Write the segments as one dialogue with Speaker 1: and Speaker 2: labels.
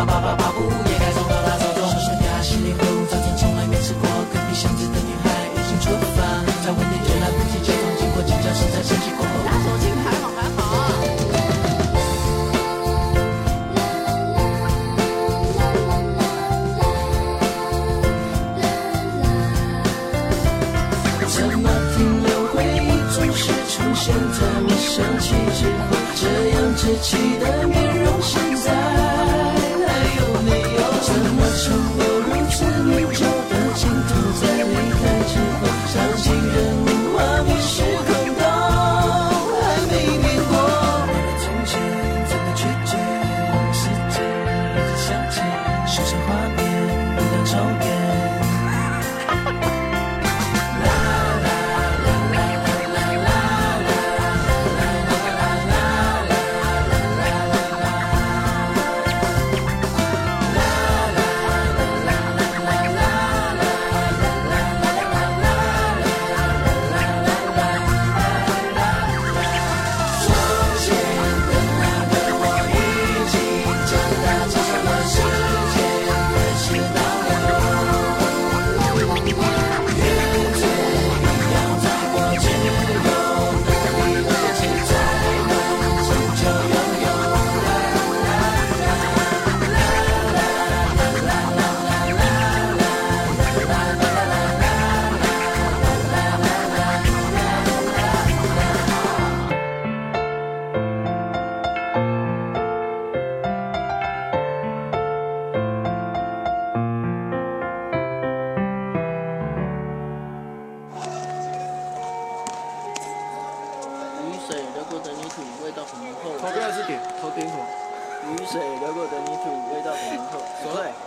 Speaker 1: 叭叭叭叭叭叭布，也该送到他手中。手上压心里后，早餐从来没吃过，隔壁巷子的女孩已经出发，在晚点就来不及解放，经过紧张是在升级过。
Speaker 2: 打手机还好还好。
Speaker 3: 怎么停留？回忆总是出现在我想起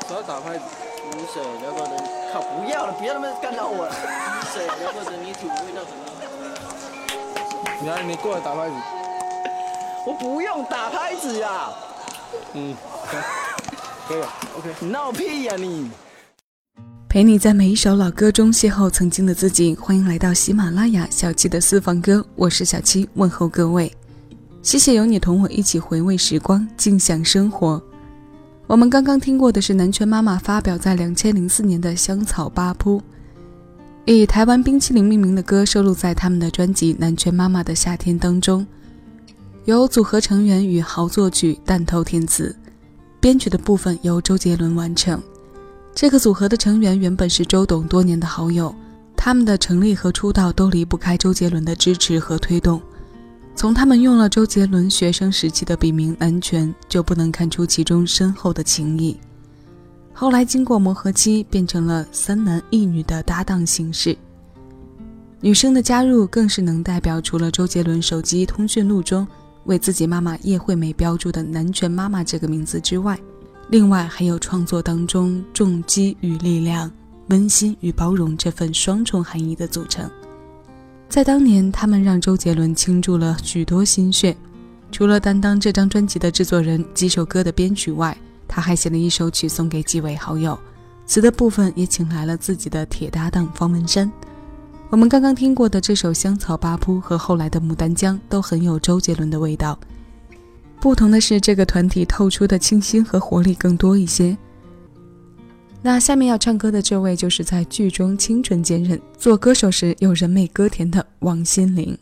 Speaker 3: 手
Speaker 4: 要打拍子。
Speaker 5: 雨水流过的，靠，不要了，别他妈干扰我了。雨水流过的泥土，味道很浓厚。
Speaker 4: 你来，你过来打拍子。
Speaker 1: 我不用打拍子呀，
Speaker 4: 嗯，可以可以了，OK。
Speaker 1: 你闹屁呀你！
Speaker 6: 陪你在每一首老歌中邂逅曾经的自己，欢迎来到喜马拉雅小七的私房歌，我是小七，问候各位。谢谢有你同我一起回味时光，静享生活。我们刚刚听过的是南拳妈妈发表在两千零四年的《香草八铺》，以台湾冰淇淋命名的歌收录在他们的专辑《南拳妈妈的夏天》当中，由组合成员与豪作曲、弹头填词，编曲的部分由周杰伦完成。这个组合的成员原本是周董多年的好友，他们的成立和出道都离不开周杰伦的支持和推动。从他们用了周杰伦学生时期的笔名南拳，就不能看出其中深厚的情谊。后来经过磨合期，变成了三男一女的搭档形式。女生的加入更是能代表，除了周杰伦手机通讯录中为自己妈妈叶惠美标注的“南拳妈妈”这个名字之外，另外还有创作当中重击与力量、温馨与包容这份双重含义的组成。在当年，他们让周杰伦倾注了许多心血。除了担当这张专辑的制作人、几首歌的编曲外，他还写了一首曲送给几位好友，词的部分也请来了自己的铁搭档方文山。我们刚刚听过的这首《香草八铺》和后来的《牡丹江》都很有周杰伦的味道。不同的是，这个团体透出的清新和活力更多一些。那下面要唱歌的这位，就是在剧中清纯坚韧，做歌手时有人美歌甜的王心凌。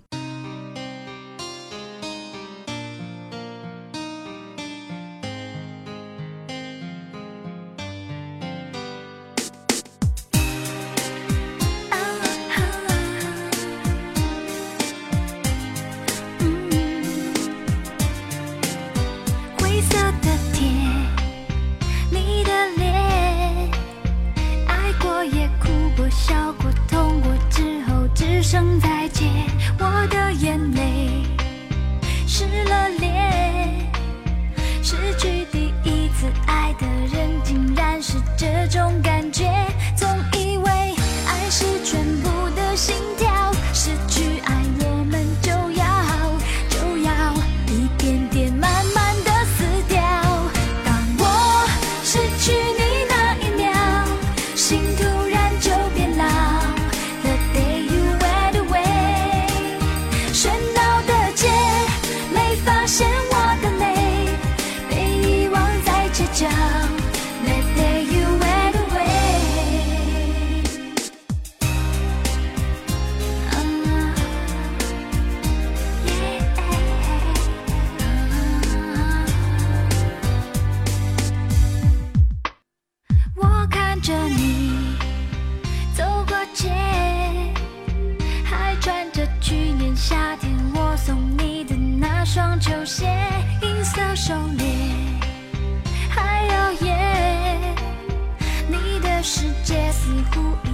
Speaker 7: 界似乎一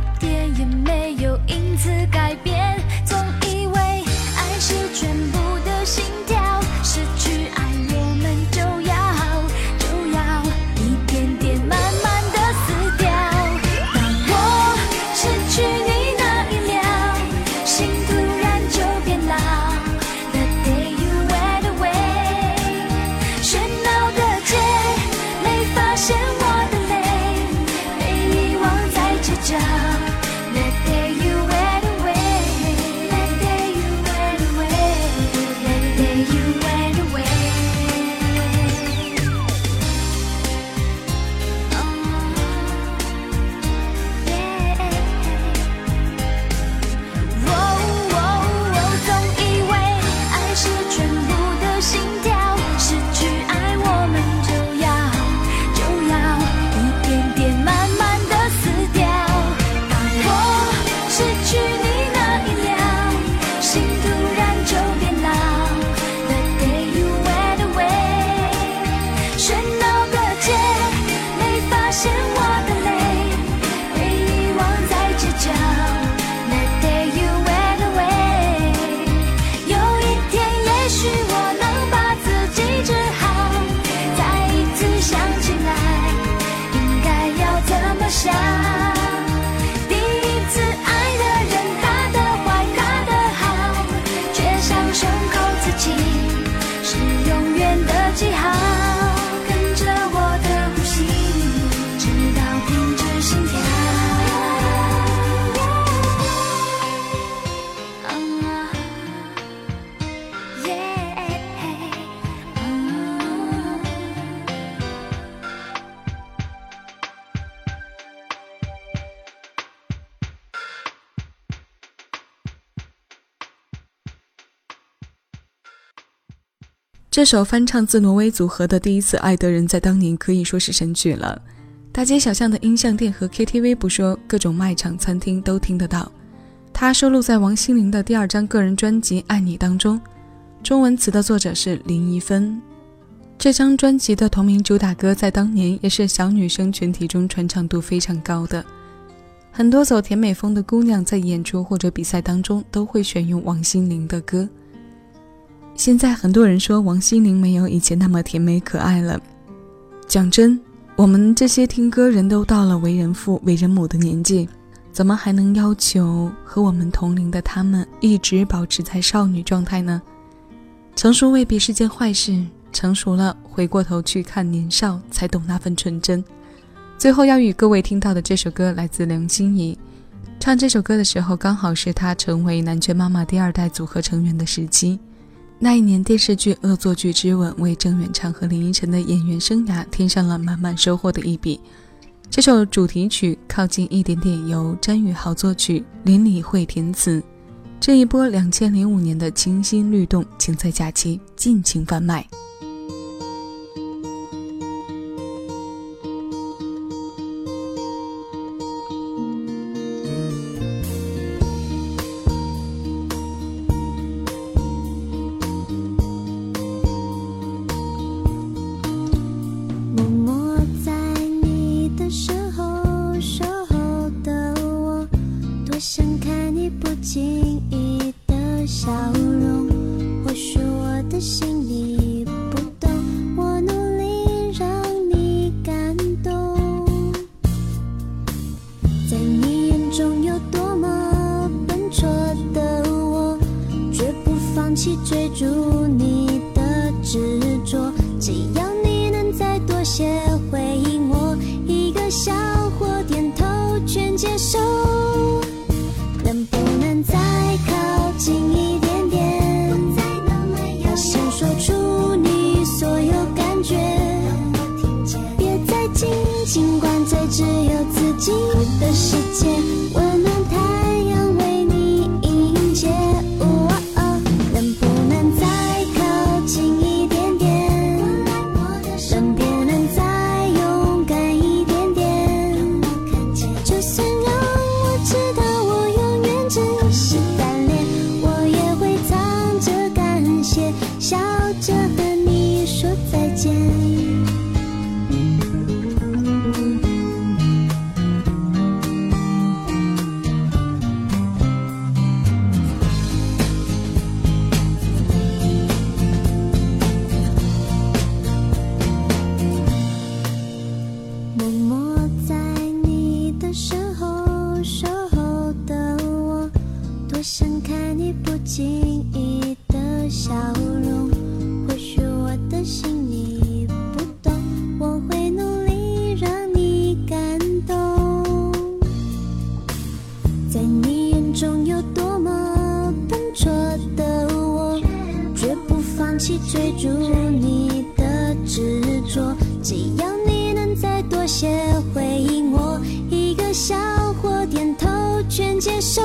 Speaker 6: 这首翻唱自挪威组合的《第一次爱的人》在当年可以说是神曲了。大街小巷的音像店和 KTV 不说，各种卖场、餐厅都听得到。它收录在王心凌的第二张个人专辑《爱你》当中，中文词的作者是林一芬。这张专辑的同名主打歌在当年也是小女生群体中传唱度非常高的，很多走甜美风的姑娘在演出或者比赛当中都会选用王心凌的歌。现在很多人说王心凌没有以前那么甜美可爱了。讲真，我们这些听歌人都到了为人父、为人母的年纪，怎么还能要求和我们同龄的他们一直保持在少女状态呢？成熟未必是件坏事，成熟了，回过头去看年少，才懂那份纯真。最后要与各位听到的这首歌来自梁心颐，唱这首歌的时候，刚好是她成为南拳妈妈第二代组合成员的时期。那一年，电视剧《恶作剧之吻》为郑元畅和林依晨的演员生涯添上了满满收获的一笔。这首主题曲《靠近一点点》由詹宇豪作曲，林理惠填词。这一波两千零五年的清新律动，请在假期尽情贩卖。
Speaker 7: 心你不懂，我努力让你感动。在你眼中有多么笨拙的我，绝不放弃追逐你的执着。只要你能再多些回应我，一个笑或点头全接受。能不能再靠近一点？的去追逐你的执着。只要你能再多些回应我，一个笑或点头全接受。